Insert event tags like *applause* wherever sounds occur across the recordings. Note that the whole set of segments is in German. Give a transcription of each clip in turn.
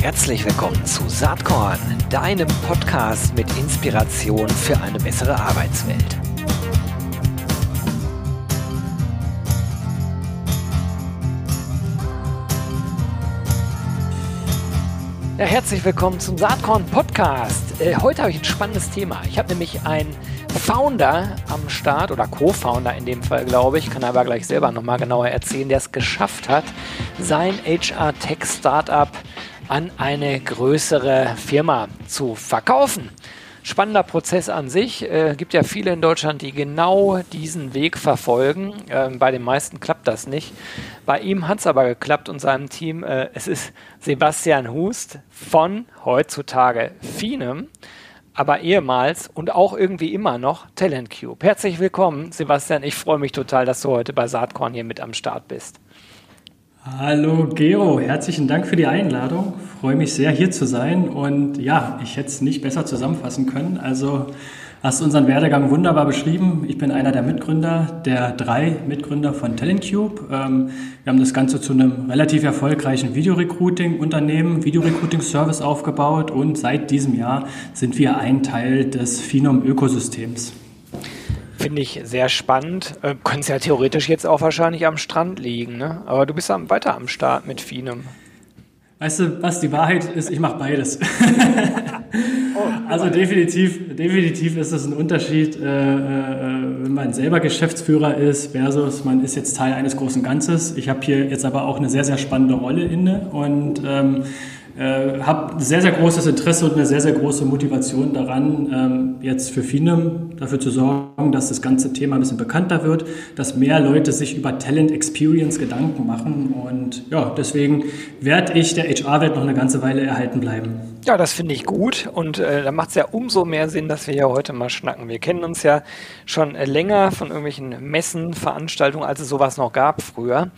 Herzlich willkommen zu Saatkorn, deinem Podcast mit Inspiration für eine bessere Arbeitswelt. Ja, herzlich willkommen zum Saatkorn Podcast. Äh, heute habe ich ein spannendes Thema. Ich habe nämlich einen Founder am Start oder Co-Founder in dem Fall, glaube ich, kann aber gleich selber nochmal genauer erzählen, der es geschafft hat, sein HR-Tech-Startup an eine größere Firma zu verkaufen spannender Prozess an sich. Äh, gibt ja viele in Deutschland, die genau diesen Weg verfolgen. Ähm, bei den meisten klappt das nicht. Bei ihm hat es aber geklappt und seinem Team. Äh, es ist Sebastian Hust von heutzutage Finem, aber ehemals und auch irgendwie immer noch Talent Cube. Herzlich willkommen, Sebastian. Ich freue mich total, dass du heute bei Saatkorn hier mit am Start bist. Hallo Gero, herzlichen Dank für die Einladung. Freue mich sehr hier zu sein und ja, ich hätte es nicht besser zusammenfassen können. Also hast unseren Werdegang wunderbar beschrieben. Ich bin einer der Mitgründer, der drei Mitgründer von TalentCube. Ähm, wir haben das Ganze zu einem relativ erfolgreichen Videorecruiting-Unternehmen, Videorecruiting-Service aufgebaut und seit diesem Jahr sind wir ein Teil des Phenom-Ökosystems. Finde ich sehr spannend. Äh, Könnte es ja theoretisch jetzt auch wahrscheinlich am Strand liegen, ne? Aber du bist weiter am Start mit Finem. Weißt du, was die Wahrheit ist? Ich mache beides. Oh, also definitiv, definitiv ist es ein Unterschied, äh, äh, wenn man selber Geschäftsführer ist versus man ist jetzt Teil eines großen Ganzes. Ich habe hier jetzt aber auch eine sehr, sehr spannende Rolle inne und ähm, äh, habe sehr, sehr großes Interesse und eine sehr, sehr große Motivation daran, ähm, jetzt für Finem dafür zu sorgen, dass das ganze Thema ein bisschen bekannter wird, dass mehr Leute sich über Talent Experience Gedanken machen. Und ja, deswegen werde ich der HR-Welt noch eine ganze Weile erhalten bleiben. Ja, das finde ich gut und äh, da macht es ja umso mehr Sinn, dass wir hier heute mal schnacken. Wir kennen uns ja schon äh, länger von irgendwelchen Messen, Veranstaltungen, als es sowas noch gab früher.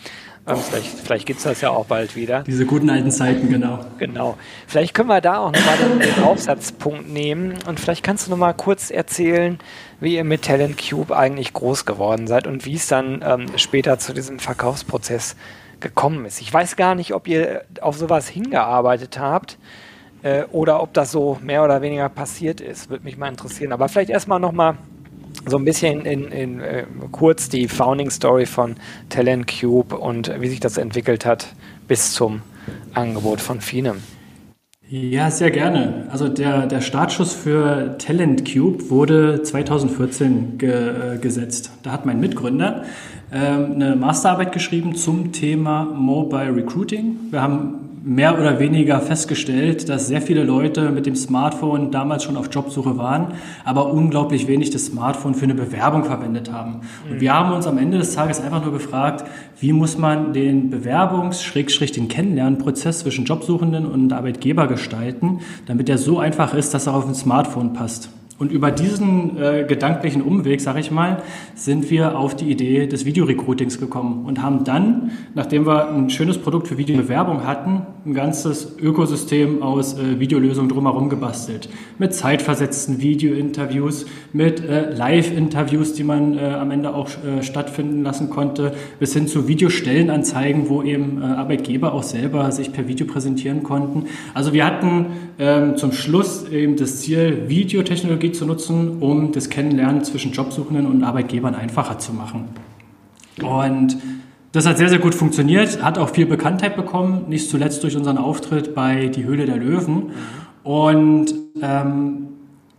Ähm, vielleicht vielleicht gibt es das ja auch bald wieder. Diese guten alten Zeiten, genau. Genau. Vielleicht können wir da auch nochmal den, den Aufsatzpunkt nehmen und vielleicht kannst du nochmal kurz erzählen, wie ihr mit Talent Cube eigentlich groß geworden seid und wie es dann ähm, später zu diesem Verkaufsprozess gekommen ist. Ich weiß gar nicht, ob ihr auf sowas hingearbeitet habt äh, oder ob das so mehr oder weniger passiert ist. Würde mich mal interessieren. Aber vielleicht erstmal nochmal so ein bisschen in, in äh, kurz die Founding Story von Talent Cube und wie sich das entwickelt hat bis zum Angebot von Finem. Ja, sehr gerne. Also der, der Startschuss für Talent Cube wurde 2014 ge, äh, gesetzt. Da hat mein Mitgründer ähm, eine Masterarbeit geschrieben zum Thema Mobile Recruiting. Wir haben mehr oder weniger festgestellt, dass sehr viele Leute mit dem Smartphone damals schon auf Jobsuche waren, aber unglaublich wenig das Smartphone für eine Bewerbung verwendet haben. Und wir haben uns am Ende des Tages einfach nur gefragt, wie muss man den Bewerbungs-, den Kennenlernprozess zwischen Jobsuchenden und Arbeitgeber gestalten, damit er so einfach ist, dass er auf ein Smartphone passt. Und über diesen äh, gedanklichen Umweg, sage ich mal, sind wir auf die Idee des Videorecruitings gekommen und haben dann, nachdem wir ein schönes Produkt für Videobewerbung hatten, ein ganzes Ökosystem aus äh, Videolösungen drumherum gebastelt. Mit zeitversetzten Videointerviews, mit äh, Live-Interviews, die man äh, am Ende auch äh, stattfinden lassen konnte, bis hin zu Videostellenanzeigen, wo eben äh, Arbeitgeber auch selber sich per Video präsentieren konnten. Also wir hatten ähm, zum Schluss eben das Ziel, Videotechnologie zu nutzen, um das Kennenlernen zwischen Jobsuchenden und Arbeitgebern einfacher zu machen. Und das hat sehr, sehr gut funktioniert, hat auch viel Bekanntheit bekommen, nicht zuletzt durch unseren Auftritt bei Die Höhle der Löwen. Und ähm,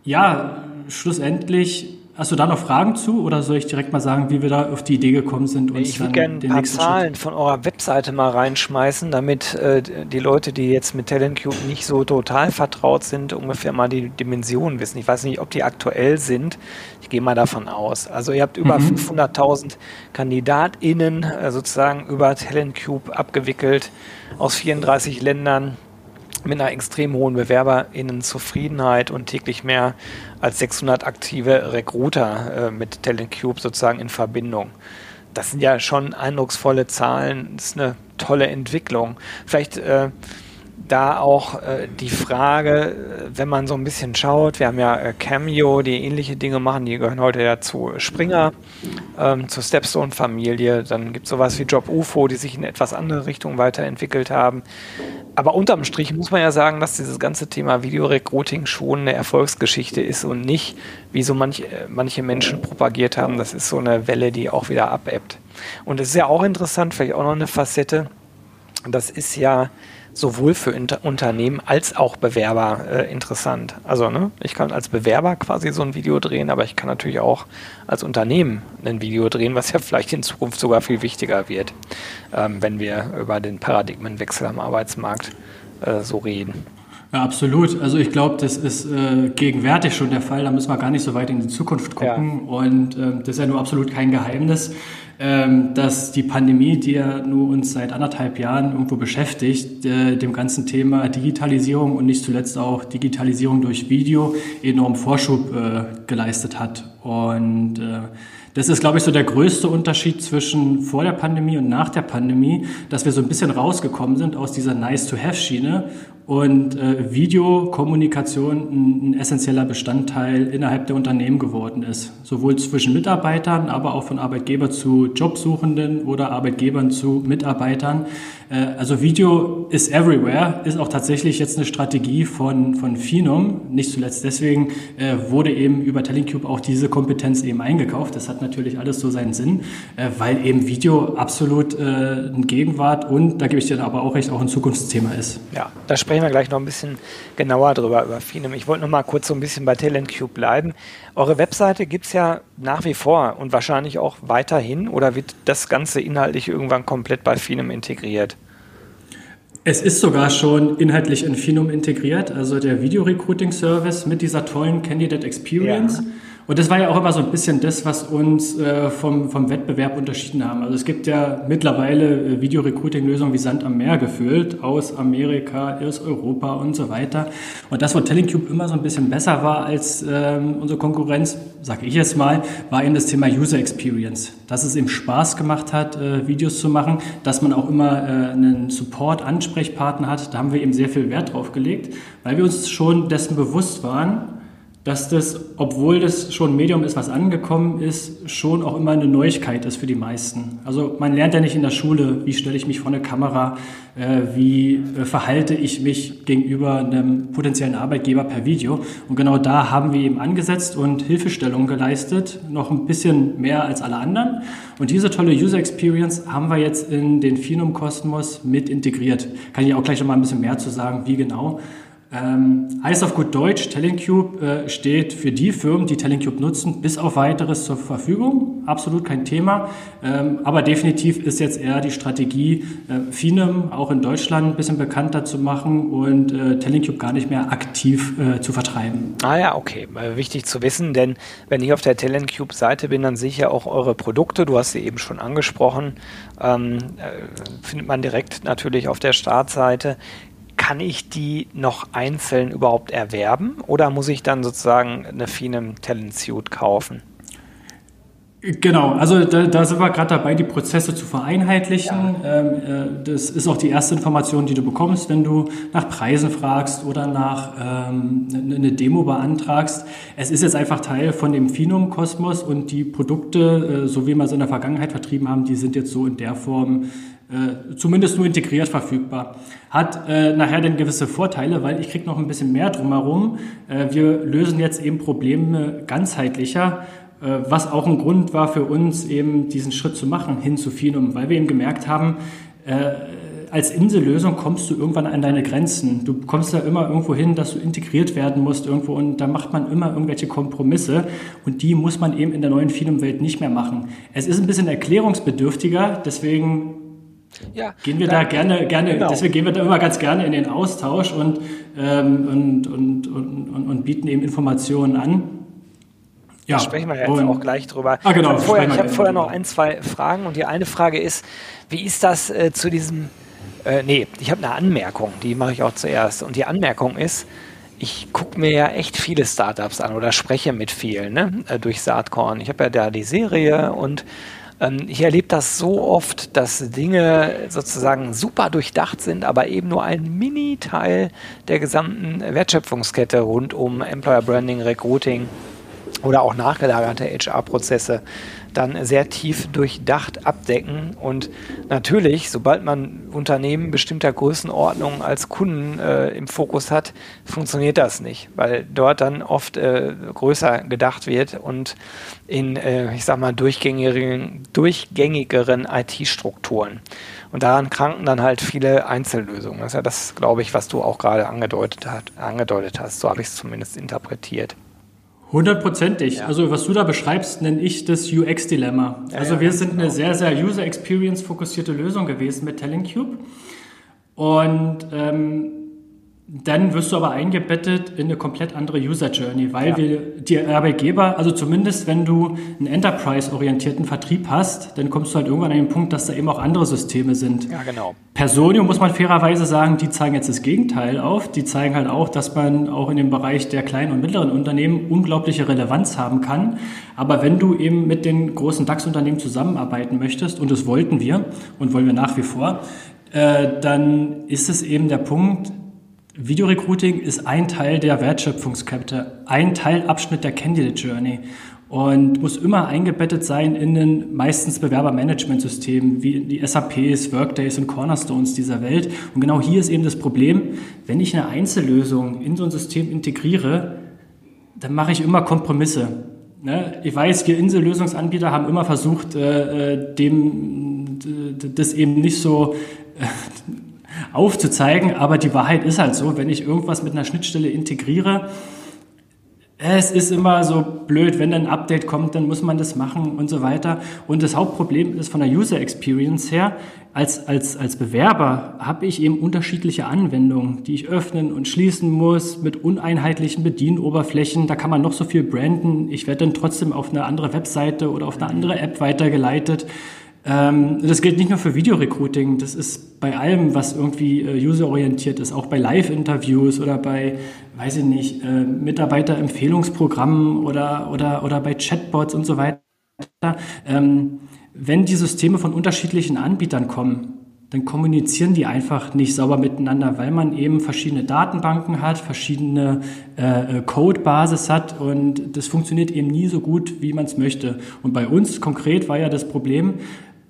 ja, schlussendlich Hast du da noch Fragen zu oder soll ich direkt mal sagen, wie wir da auf die Idee gekommen sind? Uns ich würde gerne ein paar Zahlen Schritt? von eurer Webseite mal reinschmeißen, damit äh, die Leute, die jetzt mit TalentCube nicht so total vertraut sind, ungefähr mal die Dimensionen wissen. Ich weiß nicht, ob die aktuell sind. Ich gehe mal davon aus. Also ihr habt über mhm. 500.000 KandidatInnen äh, sozusagen über TalentCube abgewickelt aus 34 Ländern mit einer extrem hohen BewerberInnen-Zufriedenheit und täglich mehr als 600 aktive Recruiter äh, mit Talent Cube sozusagen in Verbindung. Das sind ja schon eindrucksvolle Zahlen, das ist eine tolle Entwicklung. Vielleicht äh, da auch äh, die Frage, äh, wenn man so ein bisschen schaut, wir haben ja äh, Cameo, die ähnliche Dinge machen, die gehören heute ja zu Springer, ähm, zur Stepstone-Familie, dann gibt es sowas wie Job UFO, die sich in etwas andere Richtungen weiterentwickelt haben. Aber unterm Strich muss man ja sagen, dass dieses ganze Thema Videorecruiting schon eine Erfolgsgeschichte ist und nicht, wie so manch, äh, manche Menschen propagiert haben, das ist so eine Welle, die auch wieder abebbt. Und es ist ja auch interessant, vielleicht auch noch eine Facette, das ist ja sowohl für Inter Unternehmen als auch Bewerber äh, interessant. Also ne, ich kann als Bewerber quasi so ein Video drehen, aber ich kann natürlich auch als Unternehmen ein Video drehen, was ja *laughs* vielleicht in Zukunft sogar viel wichtiger wird, ähm, wenn wir über den Paradigmenwechsel am Arbeitsmarkt äh, so reden. Ja, absolut. Also ich glaube, das ist äh, gegenwärtig schon der Fall. Da müssen wir gar nicht so weit in die Zukunft gucken. Ja. Und äh, das ist ja nur absolut kein Geheimnis ähm, dass die Pandemie, die ja nur uns seit anderthalb Jahren irgendwo beschäftigt, äh, dem ganzen Thema Digitalisierung und nicht zuletzt auch Digitalisierung durch Video enorm Vorschub äh, geleistet hat. Und äh, das ist, glaube ich, so der größte Unterschied zwischen vor der Pandemie und nach der Pandemie, dass wir so ein bisschen rausgekommen sind aus dieser Nice-to-Have-Schiene und äh, Videokommunikation ein, ein, essentieller Bestandteil innerhalb der Unternehmen geworden ist. Sowohl zwischen Mitarbeitern, aber auch von Arbeitgeber zu Jobsuchenden oder Arbeitgebern zu Mitarbeitern. Äh, also Video ist everywhere, ist auch tatsächlich jetzt eine Strategie von, von Finum. Nicht zuletzt deswegen äh, wurde eben über Telecube auch diese Kompetenz eben eingekauft. Das hat natürlich alles so seinen Sinn, äh, weil eben Video absolut ein Gegenwart und, da gebe ich dir aber auch recht, auch ein Zukunftsthema ist. Ja, da sprechen wir gleich noch ein bisschen genauer drüber, über Finum. Ich wollte noch mal kurz so ein bisschen bei Talentcube bleiben. Eure Webseite gibt es ja nach wie vor und wahrscheinlich auch weiterhin oder wird das Ganze inhaltlich irgendwann komplett bei Finum integriert? Es ist sogar schon inhaltlich in Finum integriert, also der Video-Recruiting-Service mit dieser tollen Candidate Experience. Ja. Und das war ja auch immer so ein bisschen das, was uns äh, vom, vom Wettbewerb unterschieden haben. Also es gibt ja mittlerweile äh, Video-Recruiting-Lösungen wie Sand am Meer gefüllt, aus Amerika, aus Europa und so weiter. Und das, wo Tellingcube immer so ein bisschen besser war als ähm, unsere Konkurrenz, sage ich jetzt mal, war eben das Thema User Experience. Dass es eben Spaß gemacht hat, äh, Videos zu machen, dass man auch immer äh, einen Support-Ansprechpartner hat. Da haben wir eben sehr viel Wert drauf gelegt, weil wir uns schon dessen bewusst waren, dass das, obwohl das schon ein Medium ist, was angekommen ist, schon auch immer eine Neuigkeit ist für die meisten. Also man lernt ja nicht in der Schule, wie stelle ich mich vor eine Kamera, äh, wie äh, verhalte ich mich gegenüber einem potenziellen Arbeitgeber per Video. Und genau da haben wir eben angesetzt und Hilfestellung geleistet, noch ein bisschen mehr als alle anderen. Und diese tolle User Experience haben wir jetzt in den Finum Kosmos mit integriert. Kann ich auch gleich noch mal ein bisschen mehr zu sagen, wie genau. Ähm, heißt auf gut Deutsch, Talentcube äh, steht für die Firmen, die Talentcube nutzen, bis auf weiteres zur Verfügung. Absolut kein Thema. Ähm, aber definitiv ist jetzt eher die Strategie, äh, Finem auch in Deutschland ein bisschen bekannter zu machen und äh, Talentcube gar nicht mehr aktiv äh, zu vertreiben. Ah ja, okay. Wichtig zu wissen, denn wenn ich auf der Talentcube-Seite bin, dann sehe ich ja auch eure Produkte. Du hast sie eben schon angesprochen. Ähm, äh, findet man direkt natürlich auf der Startseite kann ich die noch einzeln überhaupt erwerben oder muss ich dann sozusagen eine Finem Talent Suite kaufen? Genau, also da, da sind wir gerade dabei, die Prozesse zu vereinheitlichen. Ja. Ähm, äh, das ist auch die erste Information, die du bekommst, wenn du nach Preisen fragst oder nach ähm, eine Demo beantragst. Es ist jetzt einfach Teil von dem Finum-Kosmos und die Produkte, äh, so wie wir es in der Vergangenheit vertrieben haben, die sind jetzt so in der Form äh, zumindest nur integriert verfügbar. Hat äh, nachher dann gewisse Vorteile, weil ich kriege noch ein bisschen mehr drumherum. Äh, wir lösen jetzt eben Probleme ganzheitlicher, äh, was auch ein Grund war für uns, eben diesen Schritt zu machen hin zu Finum, weil wir eben gemerkt haben, äh, als Insellösung kommst du irgendwann an deine Grenzen. Du kommst da immer irgendwo hin, dass du integriert werden musst irgendwo und da macht man immer irgendwelche Kompromisse und die muss man eben in der neuen Finum-Welt nicht mehr machen. Es ist ein bisschen erklärungsbedürftiger, deswegen ja, gehen wir da gerne, gerne, genau. deswegen gehen wir da immer ganz gerne in den Austausch und, ähm, und, und, und, und, bieten eben Informationen an. Ja, da sprechen wir ja jetzt auch gleich drüber. Ah, genau, ich habe vorher, ich hab vorher noch ein, zwei Fragen und die eine Frage ist, wie ist das äh, zu diesem, äh, nee, ich habe eine Anmerkung, die mache ich auch zuerst. Und die Anmerkung ist, ich gucke mir ja echt viele Startups an oder spreche mit vielen ne, äh, durch Saatkorn. Ich habe ja da die Serie und Ähm, ich erlebe das so oft, dass Dinge sozusagen super durchdacht sind, aber eben nur ein Mini-Teil der gesamten Wertschöpfungskette rund um Employer Branding, Recruiting oder auch nachgelagerte HR-Prozesse dann sehr tief durchdacht abdecken. Und natürlich, sobald man Unternehmen bestimmter Größenordnung als Kunden äh, im Fokus hat, funktioniert das nicht, weil dort dann oft äh, größer gedacht wird und in, äh, ich sag mal, durchgängigeren, durchgängigeren IT-Strukturen. Und daran kranken dann halt viele Einzellösungen. Das ist ja das, glaube ich, was du auch gerade angedeutet, angedeutet hast. So habe ich es zumindest interpretiert. Hundertprozentig. Ja. Also was du da beschreibst, nenne ich das UX-Dilemma. Ja, also wir sind genau. eine sehr, sehr User-Experience-fokussierte Lösung gewesen mit Talentcube. Und ähm, dann wirst du aber eingebettet in eine komplett andere User Journey, weil ja. wir die Arbeitgeber, also zumindest wenn du einen Enterprise-orientierten Vertrieb hast, dann kommst du halt irgendwann an den Punkt, dass da eben auch andere Systeme sind. Ja, genau. Personio muss man fairerweise sagen, die zeigen jetzt das Gegenteil auf. Die zeigen halt auch, dass man auch in dem Bereich der kleinen und mittleren Unternehmen unglaubliche Relevanz haben kann. Aber wenn du eben mit den großen DAX-Unternehmen zusammenarbeiten möchtest, und das wollten wir und wollen wir nach wie vor, äh, dann ist es eben der Punkt, Videorecruiting ist ein Teil der Wertschöpfungskette, ein Teilabschnitt der Candidate Journey und muss immer eingebettet sein in den meistens Bewerbermanagementsystemen wie die SAPs, Workdays und Cornerstones dieser Welt. Und genau hier ist eben das Problem, wenn ich eine Einzellösung in so ein System integriere, dann mache ich immer Kompromisse. Ne? Ich weiß, wir Insellösungsanbieter haben immer versucht, äh, äh dem, das eben nicht so äh, aufzuzeigen, aber die Wahrheit ist halt so, wenn ich irgendwas mit einer Schnittstelle integriere, es ist immer so blöd, wenn ein Update kommt, dann muss man das machen und so weiter. Und das Hauptproblem ist von der User Experience her, als, als, als Bewerber habe ich eben unterschiedliche Anwendungen, die ich öffnen und schließen muss mit uneinheitlichen Bedienoberflächen. Da kann man noch so viel branden. Ich werde dann trotzdem auf eine andere Webseite oder auf eine andere App weitergeleitet. Ähm, das gilt nicht nur für Videorecruiting, das ist bei allem, was irgendwie äh, userorientiert ist, auch bei Live-Interviews oder bei, weiß ich nicht, äh, Mitarbeiterempfehlungsprogrammen oder, oder, oder bei Chatbots und so weiter. Ähm, wenn die Systeme von unterschiedlichen Anbietern kommen, dann kommunizieren die einfach nicht sauber miteinander, weil man eben verschiedene Datenbanken hat, verschiedene äh, Codebasis hat und das funktioniert eben nie so gut, wie man es möchte. Und bei uns konkret war ja das Problem,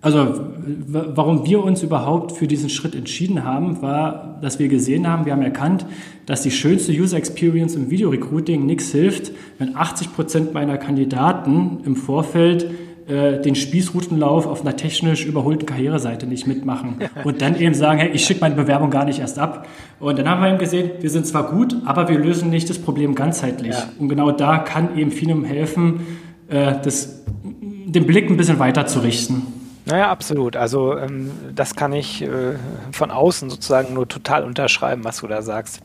also warum wir uns überhaupt für diesen Schritt entschieden haben, war, dass wir gesehen haben, wir haben erkannt, dass die schönste User Experience im Video-Recruiting nichts hilft, wenn 80 Prozent meiner Kandidaten im Vorfeld äh, den Spießrutenlauf auf einer technisch überholten Karriereseite nicht mitmachen und dann eben sagen, hey, ich schicke meine Bewerbung gar nicht erst ab. Und dann haben wir eben gesehen, wir sind zwar gut, aber wir lösen nicht das Problem ganzheitlich. Ja. Und genau da kann eben Finum helfen, äh, das, den Blick ein bisschen weiter zu richten. Naja, absolut. Also ähm, das kann ich äh, von außen sozusagen nur total unterschreiben, was du da sagst.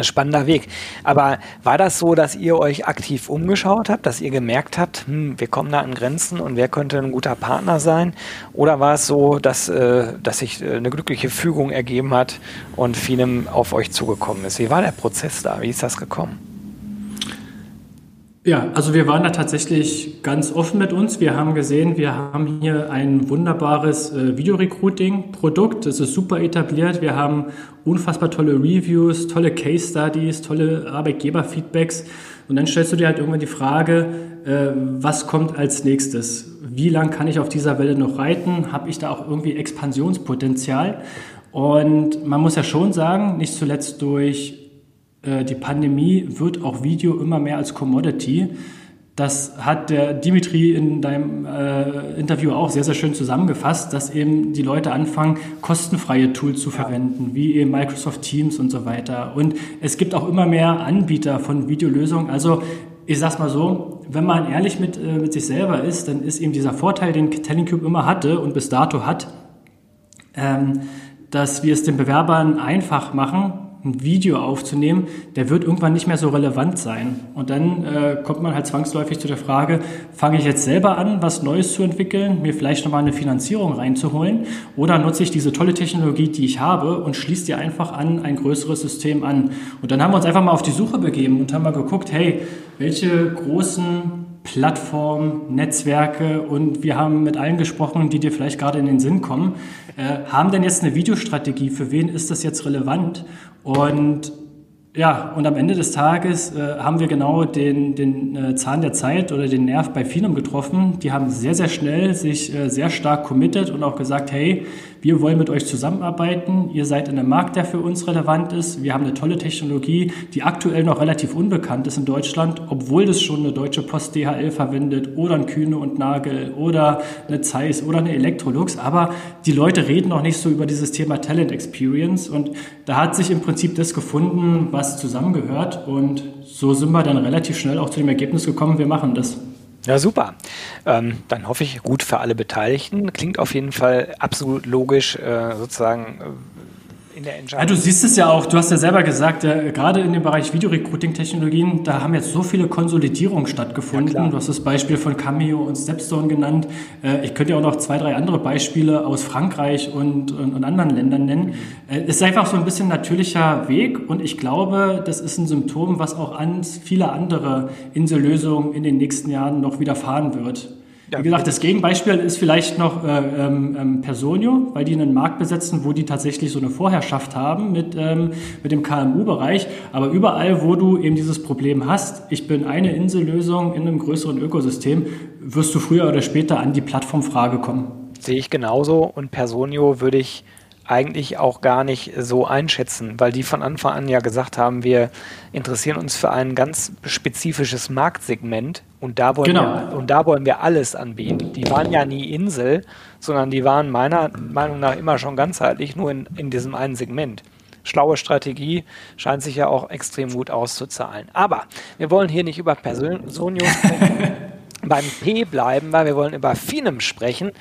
Spannender Weg. Aber war das so, dass ihr euch aktiv umgeschaut habt, dass ihr gemerkt habt, hm, wir kommen da an Grenzen und wer könnte ein guter Partner sein? Oder war es so, dass, äh, dass sich äh, eine glückliche Fügung ergeben hat und vielem auf euch zugekommen ist? Wie war der Prozess da? Wie ist das gekommen? Ja, also wir waren da tatsächlich ganz offen mit uns. Wir haben gesehen, wir haben hier ein wunderbares äh, Videorecruiting-Produkt. Das ist super etabliert. Wir haben unfassbar tolle Reviews, tolle Case Studies, tolle Arbeitgeber-Feedbacks. Und dann stellst du dir halt irgendwann die Frage, äh, was kommt als nächstes? Wie lang kann ich auf dieser Welle noch reiten? Habe ich da auch irgendwie Expansionspotenzial? Und man muss ja schon sagen, nicht zuletzt durch die Pandemie wird auch Video immer mehr als Commodity. Das hat der Dimitri in deinem äh, Interview auch sehr, sehr schön zusammengefasst, dass eben die Leute anfangen, kostenfreie Tools zu verwenden, wie eben Microsoft Teams und so weiter. Und es gibt auch immer mehr Anbieter von Videolösungen. Also ich sag's mal so, wenn man ehrlich mit, äh, mit sich selber ist, dann ist eben dieser Vorteil, den Tellingcube immer hatte und bis dato hat, ähm, dass wir es den Bewerbern einfach machen, ein Video aufzunehmen, der wird irgendwann nicht mehr so relevant sein. Und dann äh, kommt man halt zwangsläufig zu der Frage, fange ich jetzt selber an, was Neues zu entwickeln, mir vielleicht nochmal eine Finanzierung reinzuholen oder nutze ich diese tolle Technologie, die ich habe und schließe dir einfach an ein größeres System an. Und dann haben wir uns einfach mal auf die Suche begeben und haben mal geguckt, hey, welche großen Plattformen, Netzwerke und wir haben mit allen gesprochen, die dir vielleicht gerade in den Sinn kommen. Äh, haben denn jetzt eine Videostrategie? Für wen ist das jetzt relevant? Und ja, und am Ende des Tages äh, haben wir genau den, den äh, Zahn der Zeit oder den Nerv bei Finum getroffen. Die haben sehr, sehr schnell sich äh, sehr stark committed und auch gesagt, hey, wir wollen mit euch zusammenarbeiten. Ihr seid in einem Markt, der für uns relevant ist. Wir haben eine tolle Technologie, die aktuell noch relativ unbekannt ist in Deutschland, obwohl das schon eine deutsche Post DHL verwendet oder ein Kühne und Nagel oder eine Zeiss oder eine Electrolux. Aber die Leute reden noch nicht so über dieses Thema Talent Experience. Und da hat sich im Prinzip das gefunden, was zusammengehört. Und so sind wir dann relativ schnell auch zu dem Ergebnis gekommen, wir machen das. Ja, super. Ähm, dann hoffe ich gut für alle Beteiligten. Klingt auf jeden Fall absolut logisch, äh, sozusagen in der Entscheidung. Ja, du siehst es ja auch, du hast ja selber gesagt, äh, gerade in dem Bereich Videorecruiting-Technologien, da haben jetzt so viele Konsolidierungen stattgefunden. Ja, du hast das Beispiel von Cameo und Stepstone genannt. Äh, ich könnte ja auch noch zwei, drei andere Beispiele aus Frankreich und, und, und anderen Ländern nennen. Äh, es ist einfach so ein bisschen natürlicher Weg und ich glaube, das ist ein Symptom, was auch an viele andere Insellösungen in den nächsten Jahren noch widerfahren wird. Wie gesagt, das Gegenbeispiel ist vielleicht noch äh, ähm, ähm, Personio, weil die einen Markt besetzen, wo die tatsächlich so eine Vorherrschaft haben mit, ähm, mit dem KMU-Bereich. Aber überall, wo du eben dieses Problem hast, ich bin eine Insellösung in einem größeren Ökosystem, wirst du früher oder später an die Plattformfrage kommen. Sehe ich genauso und Personio würde ich eigentlich auch gar nicht so einschätzen, weil die von Anfang an ja gesagt haben, wir interessieren uns für ein ganz spezifisches Marktsegment und da wollen, genau. wir, und da wollen wir alles anbieten. Die waren ja nie Insel, sondern die waren meiner Meinung nach immer schon ganzheitlich nur in, in diesem einen Segment. Schlaue Strategie scheint sich ja auch extrem gut auszuzahlen. Aber wir wollen hier nicht über Personio *laughs* sprechen, beim P bleiben, weil wir wollen über Finem sprechen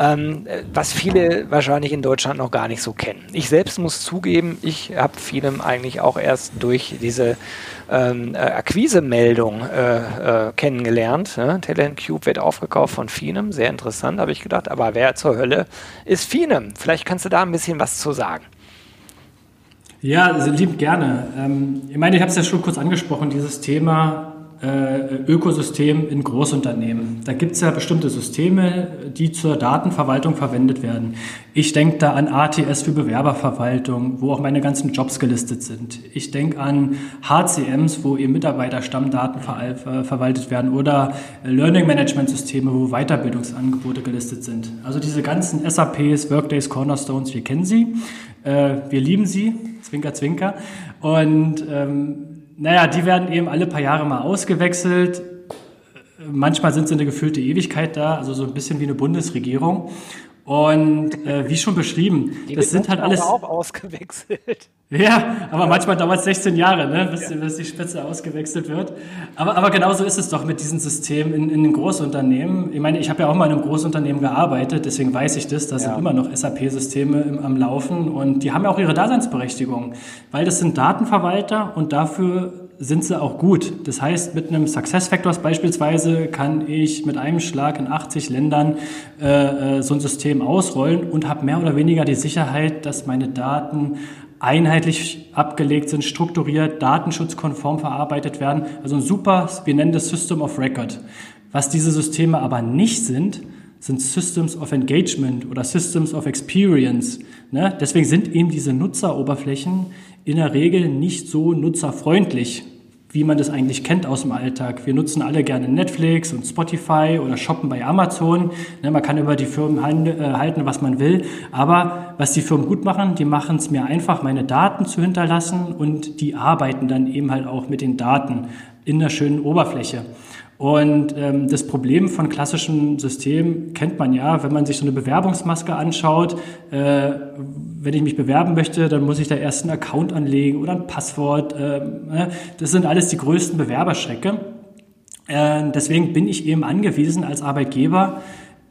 ähm, was viele wahrscheinlich in Deutschland noch gar nicht so kennen. Ich selbst muss zugeben, ich habe vielem eigentlich auch erst durch diese ähm, äh, Akquise-Meldung äh, äh, kennengelernt. Ne? Talent Cube wird aufgekauft von Finem, sehr interessant, habe ich gedacht, aber wer zur Hölle ist Finem? Vielleicht kannst du da ein bisschen was zu sagen. Ja, also lieb gerne. Ähm, ich meine, ich habe es ja schon kurz angesprochen, dieses Thema äh, Ökosystem in Großunternehmen. Da gibt es ja bestimmte Systeme, die zur Datenverwaltung verwendet werden. Ich denke da an ATS für Bewerberverwaltung, wo auch meine ganzen Jobs gelistet sind. Ich denke an HCMs, wo eben Mitarbeiterstammdaten ver äh, verwaltet werden oder Learning Management Systeme, wo Weiterbildungsangebote gelistet sind. Also diese ganzen SAPs, Workdays, Cornerstones, wir kennen sie, äh, wir lieben sie, Zwinker, Zwinker. Und ähm, naja, die werden eben alle paar Jahre mal ausgewechselt. Manchmal sind sie eine gefühlte Ewigkeit da, also so ein bisschen wie eine Bundesregierung. Und äh, wie schon beschrieben, die das sind halt alles. auch ausgewechselt. *laughs* Ja, aber manchmal dauert es 16 Jahre, ne, bis, ja. bis, die Spitze ausgewechselt wird. Aber, aber genauso ist es doch mit diesen Systemen in, in den Großunternehmen. Ich meine, ich habe ja auch mal in einem Großunternehmen gearbeitet, deswegen weiß ich das. Da ja. sind immer noch SAP-Systeme am Laufen und die haben ja auch ihre Daseinsberechtigung, weil das sind Datenverwalter und dafür sind sie auch gut. Das heißt, mit einem Success Factors beispielsweise kann ich mit einem Schlag in 80 Ländern äh, äh, so ein System ausrollen und habe mehr oder weniger die Sicherheit, dass meine Daten einheitlich abgelegt sind, strukturiert, datenschutzkonform verarbeitet werden. Also ein super, wir nennen das System of Record. Was diese Systeme aber nicht sind, sind Systems of Engagement oder Systems of Experience. Ne? Deswegen sind eben diese Nutzeroberflächen in der Regel nicht so nutzerfreundlich wie man das eigentlich kennt aus dem Alltag. Wir nutzen alle gerne Netflix und Spotify oder shoppen bei Amazon. Ne, man kann über die Firmen äh, halten, was man will. Aber was die Firmen gut machen, die machen es mir einfach, meine Daten zu hinterlassen und die arbeiten dann eben halt auch mit den Daten in einer schönen Oberfläche. Und ähm, das Problem von klassischen Systemen kennt man ja, wenn man sich so eine Bewerbungsmaske anschaut. Äh, wenn ich mich bewerben möchte, dann muss ich da erst einen Account anlegen oder ein Passwort. Äh, das sind alles die größten Bewerberschrecke. Äh, deswegen bin ich eben angewiesen als Arbeitgeber,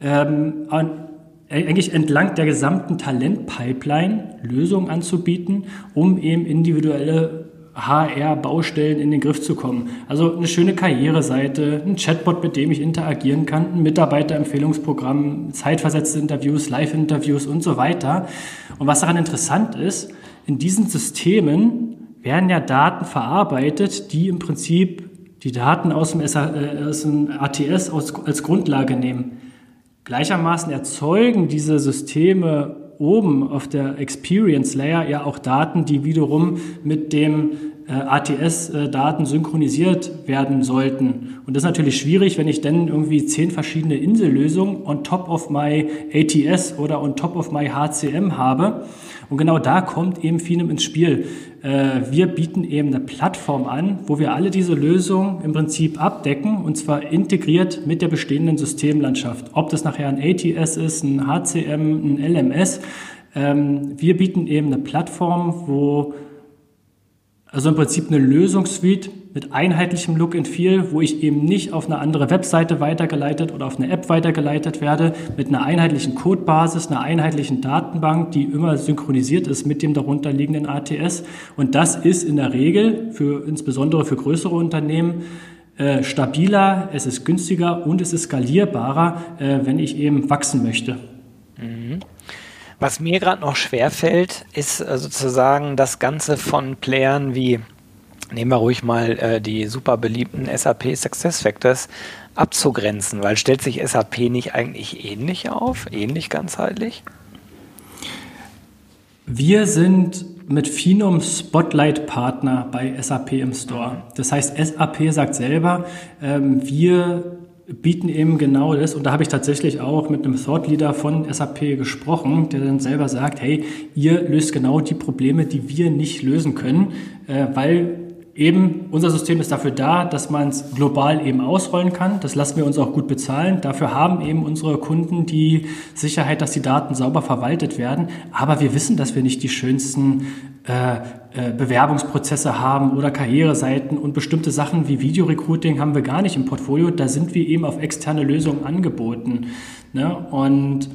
ähm, an, eigentlich entlang der gesamten Talentpipeline Lösungen anzubieten, um eben individuelle HR-Baustellen in den Griff zu kommen. Also eine schöne Karriereseite, ein Chatbot, mit dem ich interagieren kann, ein Mitarbeiterempfehlungsprogramm, zeitversetzte Interviews, Live-Interviews und so weiter. Und was daran interessant ist, in diesen Systemen werden ja Daten verarbeitet, die im Prinzip die Daten aus dem, SA, äh, aus dem ATS aus, als Grundlage nehmen. Gleichermaßen erzeugen diese Systeme oben auf der Experience Layer ja auch Daten, die wiederum mit dem ATS-Daten synchronisiert werden sollten. Und das ist natürlich schwierig, wenn ich dann irgendwie zehn verschiedene Insellösungen on top of my ATS oder on top of my HCM habe. Und genau da kommt eben Finem ins Spiel. Äh, wir bieten eben eine Plattform an, wo wir alle diese Lösungen im Prinzip abdecken und zwar integriert mit der bestehenden Systemlandschaft. Ob das nachher ein ATS ist, ein HCM, ein LMS. Ähm, wir bieten eben eine Plattform, wo also im Prinzip eine Lösungssuite mit einheitlichem Look and Feel, wo ich eben nicht auf eine andere Webseite weitergeleitet oder auf eine App weitergeleitet werde, mit einer einheitlichen Codebasis, einer einheitlichen Datenbank, die immer synchronisiert ist mit dem darunterliegenden ATS. Und das ist in der Regel für insbesondere für größere Unternehmen äh, stabiler, es ist günstiger und es ist skalierbarer, äh, wenn ich eben wachsen möchte. Mhm. Was mir gerade noch schwerfällt, ist äh, sozusagen das Ganze von Playern wie, nehmen wir ruhig mal äh, die super beliebten SAP SuccessFactors, abzugrenzen, weil stellt sich SAP nicht eigentlich ähnlich auf, ähnlich ganzheitlich? Wir sind mit Finum Spotlight Partner bei SAP im Store. Das heißt, SAP sagt selber, ähm, wir bieten eben genau das. Und da habe ich tatsächlich auch mit einem Thought Leader von SAP gesprochen, der dann selber sagt, hey, ihr löst genau die Probleme, die wir nicht lösen können, äh, weil eben unser System ist dafür da, dass man es global eben ausrollen kann. Das lassen wir uns auch gut bezahlen. Dafür haben eben unsere Kunden die Sicherheit, dass die Daten sauber verwaltet werden. Aber wir wissen, dass wir nicht die schönsten äh, äh, Bewerbungsprozesse haben oder Karriereseiten und bestimmte Sachen wie Videorecruiting haben wir gar nicht im Portfolio. Da sind wir eben auf externe Lösungen angeboten. Ne? Und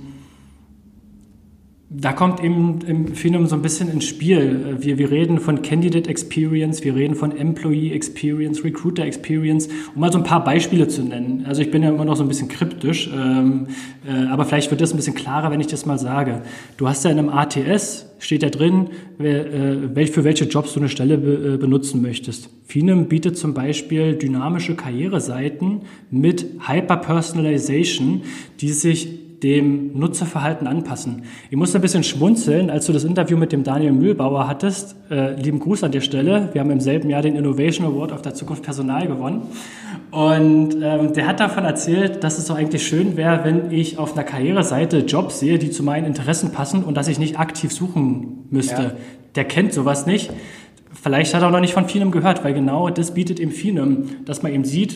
da kommt eben im Finum so ein bisschen ins Spiel. Wir, wir reden von Candidate Experience, wir reden von Employee Experience, Recruiter Experience, um mal so ein paar Beispiele zu nennen. Also ich bin ja immer noch so ein bisschen kryptisch, ähm, äh, aber vielleicht wird das ein bisschen klarer, wenn ich das mal sage. Du hast ja in einem ATS, steht ja drin, wer, äh, für welche Jobs du eine Stelle be, äh, benutzen möchtest. Finem bietet zum Beispiel dynamische Karriereseiten mit Hyper-Personalization, die sich dem Nutzerverhalten anpassen. Ich musste ein bisschen schmunzeln, als du das Interview mit dem Daniel Mühlbauer hattest. Äh, lieben Gruß an der Stelle. Wir haben im selben Jahr den Innovation Award auf der Zukunft Personal gewonnen. Und ähm, der hat davon erzählt, dass es doch eigentlich schön wäre, wenn ich auf einer Karriereseite Jobs sehe, die zu meinen Interessen passen und dass ich nicht aktiv suchen müsste. Ja. Der kennt sowas nicht. Vielleicht hat er auch noch nicht von Finem gehört, weil genau das bietet ihm Finem, dass man eben sieht,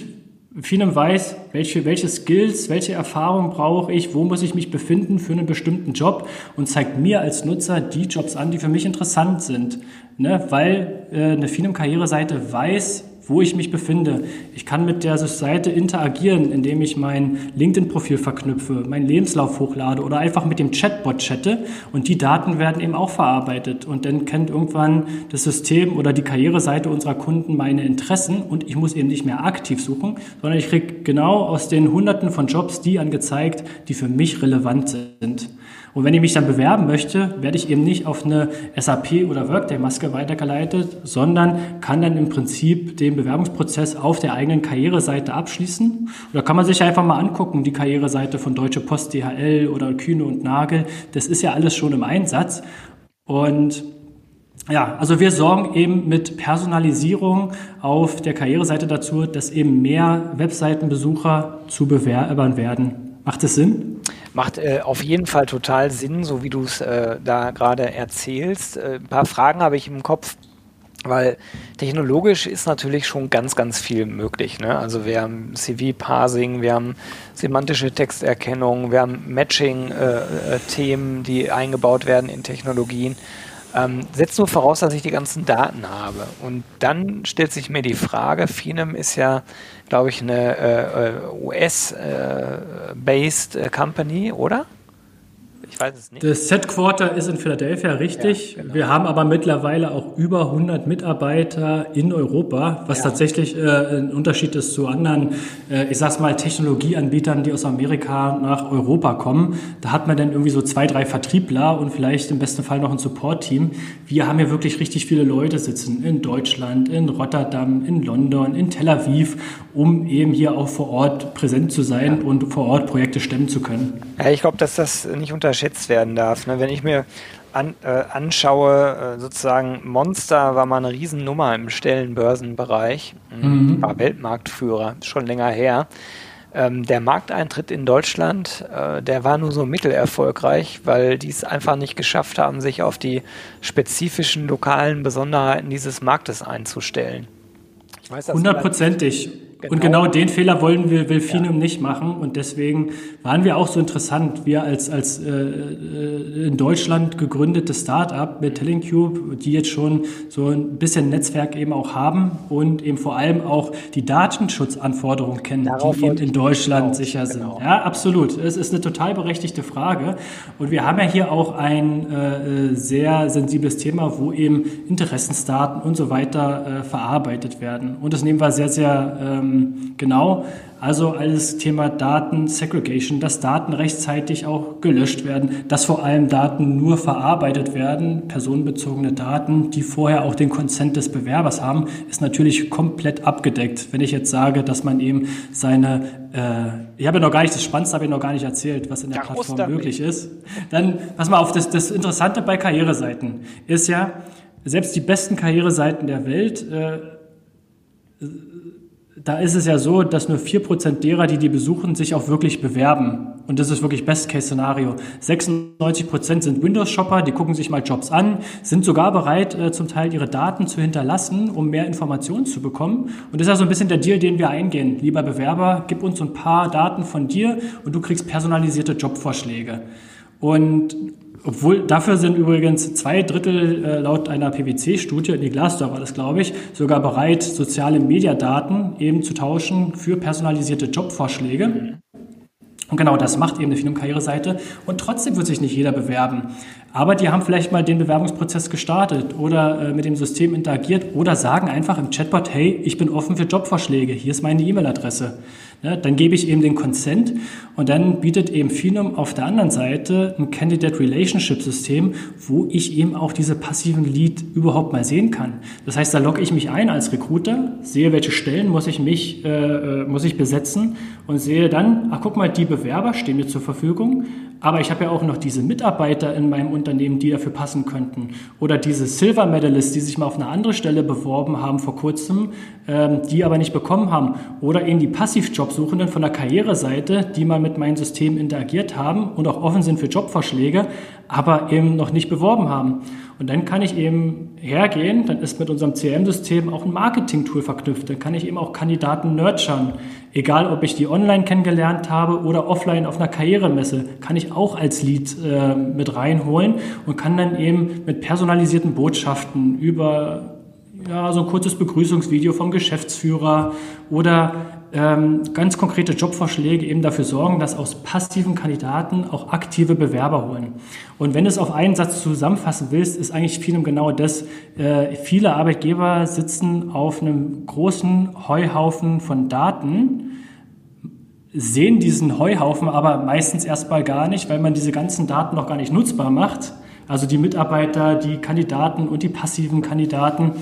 Finem weiß, welche, welche Skills, welche Erfahrungen brauche ich, wo muss ich mich befinden für einen bestimmten Job und zeigt mir als Nutzer die Jobs an, die für mich interessant sind. Ne? Weil äh, eine Finem-Karriereseite weiß, wo ich mich befinde. Ich kann mit der Seite interagieren, indem ich mein LinkedIn-Profil verknüpfe, meinen Lebenslauf hochlade oder einfach mit dem Chatbot chatte und die Daten werden eben auch verarbeitet und dann kennt irgendwann das System oder die Karriereseite unserer Kunden meine Interessen und ich muss eben nicht mehr aktiv suchen, sondern ich kriege genau aus den Hunderten von Jobs die angezeigt, die für mich relevant sind. Und wenn ich mich dann bewerben möchte, werde ich eben nicht auf eine SAP oder Workday-Maske weitergeleitet, sondern kann dann im Prinzip den Bewerbungsprozess auf der eigenen Karriereseite abschließen. Oder kann man sich einfach mal angucken, die Karriereseite von Deutsche Post, DHL oder Kühne und Nagel. Das ist ja alles schon im Einsatz. Und ja, also wir sorgen eben mit Personalisierung auf der Karriereseite dazu, dass eben mehr Webseitenbesucher zu Bewerbern werden. Macht es Sinn? Macht äh, auf jeden Fall total Sinn, so wie du es äh, da gerade erzählst. Äh, ein paar Fragen habe ich im Kopf, weil technologisch ist natürlich schon ganz, ganz viel möglich. Ne? Also wir haben CV-Parsing, wir haben semantische Texterkennung, wir haben Matching-Themen, äh, äh, die eingebaut werden in Technologien. Ähm, setzt nur voraus, dass ich die ganzen Daten habe. Und dann stellt sich mir die Frage, Finem ist ja, glaube ich, eine äh, äh US-based äh, Company, oder? Ich weiß es nicht. Das Headquarter ist in Philadelphia, richtig. Ja, genau. Wir haben aber mittlerweile auch über 100 Mitarbeiter in Europa, was ja. tatsächlich äh, ein Unterschied ist zu anderen, äh, ich sag's mal, Technologieanbietern, die aus Amerika nach Europa kommen. Da hat man dann irgendwie so zwei, drei Vertriebler und vielleicht im besten Fall noch ein Support-Team. Wir haben ja wirklich richtig viele Leute sitzen in Deutschland, in Rotterdam, in London, in Tel Aviv, um eben hier auch vor Ort präsent zu sein ja. und vor Ort Projekte stemmen zu können. Ja, ich glaube, dass das nicht unterschätzt werden darf. Ne? Wenn ich mir an, äh, anschaue, äh, sozusagen Monster war mal eine Riesennummer im Stellenbörsenbereich, mhm. war Weltmarktführer, schon länger her. Ähm, der Markteintritt in Deutschland, äh, der war nur so mittelerfolgreich, weil die es einfach nicht geschafft haben, sich auf die spezifischen lokalen Besonderheiten dieses Marktes einzustellen. Hundertprozentig. Genau. Und genau den Fehler wollen wir, will Finum ja. nicht machen. Und deswegen waren wir auch so interessant. Wir als, als äh, äh in Deutschland gegründete Start-up mit TellingCube, die jetzt schon so ein bisschen Netzwerk eben auch haben und eben vor allem auch die Datenschutzanforderungen kennen, Darauf die eben in Deutschland genau. sicher sind. Genau. Ja, absolut. Es ist eine total berechtigte Frage. Und wir haben ja hier auch ein äh, sehr sensibles Thema, wo eben Interessensdaten und so weiter äh, verarbeitet werden. Und das nehmen wir sehr, sehr ähm, ähm, genau, also alles Thema Daten Segregation, dass Daten rechtzeitig auch gelöscht werden, dass vor allem Daten nur verarbeitet werden, personenbezogene Daten, die vorher auch den Consent des Bewerbers haben, ist natürlich komplett abgedeckt. Wenn ich jetzt sage, dass man eben seine, äh, ich habe ja noch gar nicht, das Spannendste habe ich noch gar nicht erzählt, was in der ja, Plattform möglich ist, dann pass mal auf, das, das Interessante bei Karriereseiten ist ja, selbst die besten Karriereseiten der Welt äh, da ist es ja so, dass nur 4% derer, die die besuchen, sich auch wirklich bewerben. Und das ist wirklich Best-Case-Szenario. 96% sind Windows-Shopper, die gucken sich mal Jobs an, sind sogar bereit, äh, zum Teil ihre Daten zu hinterlassen, um mehr Informationen zu bekommen. Und das ist ja so ein bisschen der Deal, den wir eingehen. Lieber Bewerber, gib uns ein paar Daten von dir und du kriegst personalisierte Jobvorschläge. Und obwohl dafür sind übrigens zwei Drittel äh, laut einer PwC-Studie, die Glassdoor war das, glaube ich, sogar bereit, soziale Mediadaten eben zu tauschen für personalisierte Jobvorschläge. Und genau das macht eben eine Finum-Karriereseite. Und trotzdem wird sich nicht jeder bewerben. Aber die haben vielleicht mal den Bewerbungsprozess gestartet oder äh, mit dem System interagiert oder sagen einfach im Chatbot, hey, ich bin offen für Jobvorschläge, hier ist meine E-Mail-Adresse. Ja, dann gebe ich eben den Consent und dann bietet eben Finum auf der anderen Seite ein Candidate Relationship System, wo ich eben auch diese passiven Lead überhaupt mal sehen kann. Das heißt, da logge ich mich ein als Recruiter, sehe, welche Stellen muss ich mich, äh, äh muss ich besetzen und sehe dann, ach guck mal, die Bewerber stehen mir zur Verfügung, aber ich habe ja auch noch diese Mitarbeiter in meinem Unternehmen, die dafür passen könnten. Oder diese Silver Medalists, die sich mal auf eine andere Stelle beworben haben vor kurzem, ähm, die aber nicht bekommen haben. Oder eben die Passivjobsuchenden von der Karriereseite, die mal mit meinem System interagiert haben und auch offen sind für Jobvorschläge, aber eben noch nicht beworben haben. Und dann kann ich eben hergehen, dann ist mit unserem CRM-System auch ein Marketing-Tool verknüpft. Dann kann ich eben auch Kandidaten nurturen. Egal, ob ich die online kennengelernt habe oder offline auf einer Karrieremesse, kann ich auch als Lead äh, mit reinholen und kann dann eben mit personalisierten Botschaften über ja, so ein kurzes Begrüßungsvideo vom Geschäftsführer oder ähm, ganz konkrete Jobvorschläge eben dafür sorgen, dass aus passiven Kandidaten auch aktive Bewerber holen. Und wenn du es auf einen Satz zusammenfassen willst, ist eigentlich vielem genau das. Äh, viele Arbeitgeber sitzen auf einem großen Heuhaufen von Daten, sehen diesen Heuhaufen aber meistens erstmal gar nicht, weil man diese ganzen Daten noch gar nicht nutzbar macht. Also die Mitarbeiter, die Kandidaten und die passiven Kandidaten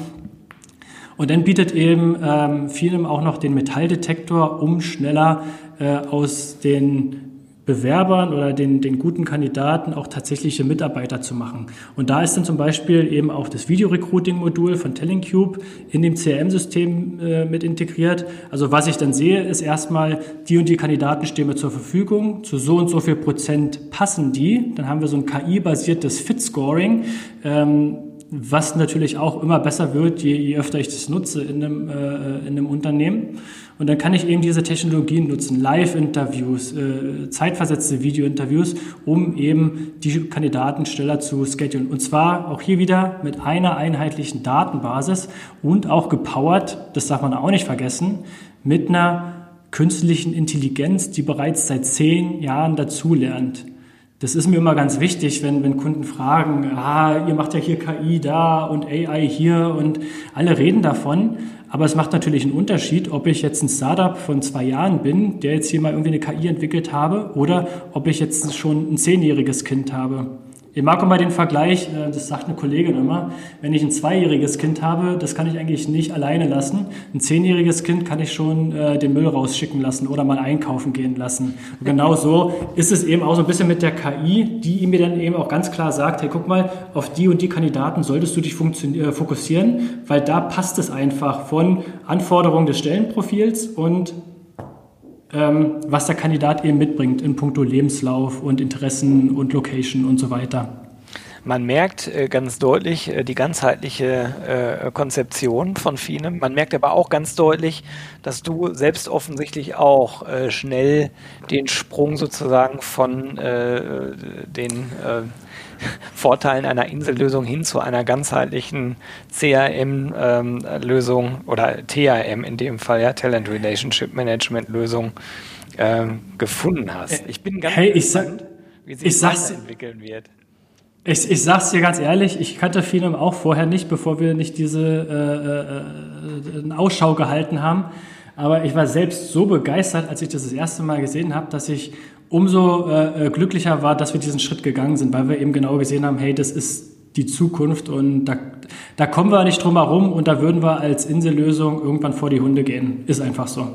und dann bietet eben ähm, Film auch noch den Metalldetektor, um schneller äh, aus den Bewerbern oder den, den guten Kandidaten auch tatsächliche Mitarbeiter zu machen. Und da ist dann zum Beispiel eben auch das Video-Recruiting-Modul von TellingCube in dem CRM-System äh, mit integriert. Also was ich dann sehe, ist erstmal, die und die Kandidaten stehen mir zur Verfügung, zu so und so viel Prozent passen die. Dann haben wir so ein KI-basiertes Fit-Scoring. Ähm, was natürlich auch immer besser wird, je, je öfter ich das nutze in einem, äh, in einem Unternehmen. Und dann kann ich eben diese Technologien nutzen, Live-Interviews, äh, zeitversetzte Video-Interviews, um eben die Kandidaten schneller zu schedulen. Und zwar auch hier wieder mit einer einheitlichen Datenbasis und auch gepowert, das darf man auch nicht vergessen, mit einer künstlichen Intelligenz, die bereits seit zehn Jahren dazulernt. Das ist mir immer ganz wichtig, wenn, wenn Kunden fragen, ah, ihr macht ja hier KI da und AI hier und alle reden davon. Aber es macht natürlich einen Unterschied, ob ich jetzt ein Startup von zwei Jahren bin, der jetzt hier mal irgendwie eine KI entwickelt habe, oder ob ich jetzt schon ein zehnjähriges Kind habe. Ich mag mal den Vergleich, äh, das sagt eine Kollegin immer, wenn ich ein zweijähriges Kind habe, das kann ich eigentlich nicht alleine lassen. Ein zehnjähriges Kind kann ich schon äh, den Müll rausschicken lassen oder mal einkaufen gehen lassen. Und genau so ist es eben auch so ein bisschen mit der KI, die mir dann eben auch ganz klar sagt, hey, guck mal, auf die und die Kandidaten solltest du dich äh, fokussieren, weil da passt es einfach von Anforderungen des Stellenprofils und was der Kandidat eben mitbringt in puncto Lebenslauf und Interessen und Location und so weiter. Man merkt äh, ganz deutlich äh, die ganzheitliche äh, Konzeption von Finem. Man merkt aber auch ganz deutlich, dass du selbst offensichtlich auch schnell den Sprung sozusagen von den *laughs* Vorteilen einer Insellösung hin zu einer ganzheitlichen CRM-Lösung ähm, oder TRM in dem Fall, ja, Talent Relationship Management Lösung ähm, gefunden hast. Ich bin ganz hey, gespannt, wie sich das entwickeln wird. Ich, ich sag's dir ganz ehrlich, ich kannte Phenom auch vorher nicht, bevor wir nicht diese äh, äh, Ausschau gehalten haben. Aber ich war selbst so begeistert, als ich das das erste Mal gesehen habe, dass ich umso äh, äh, glücklicher war, dass wir diesen Schritt gegangen sind, weil wir eben genau gesehen haben, hey, das ist die Zukunft und da, da kommen wir nicht drum herum und da würden wir als Insellösung irgendwann vor die Hunde gehen. Ist einfach so.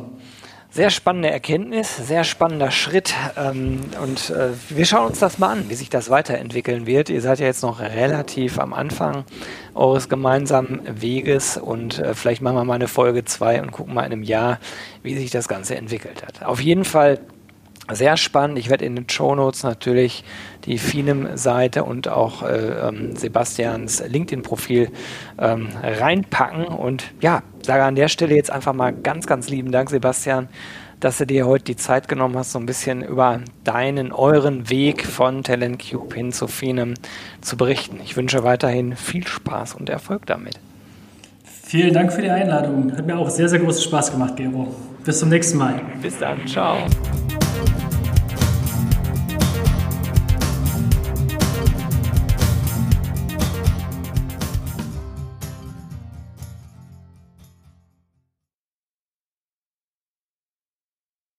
Sehr spannende Erkenntnis, sehr spannender Schritt. Ähm, und äh, wir schauen uns das mal an, wie sich das weiterentwickeln wird. Ihr seid ja jetzt noch relativ am Anfang eures gemeinsamen Weges und äh, vielleicht machen wir mal eine Folge 2 und gucken mal in einem Jahr, wie sich das Ganze entwickelt hat. Auf jeden Fall sehr spannend. Ich werde in den Show Notes natürlich die Finem-Seite und auch äh, ähm, Sebastians LinkedIn-Profil ähm, reinpacken. Und ja, sage an der Stelle jetzt einfach mal ganz, ganz lieben Dank, Sebastian, dass du dir heute die Zeit genommen hast, so ein bisschen über deinen, euren Weg von Talent Cube hin zu Finem zu berichten. Ich wünsche weiterhin viel Spaß und Erfolg damit. Vielen Dank für die Einladung. Hat mir auch sehr, sehr großen Spaß gemacht, Gero. Bis zum nächsten Mal. Bis dann. Ciao. Thank you.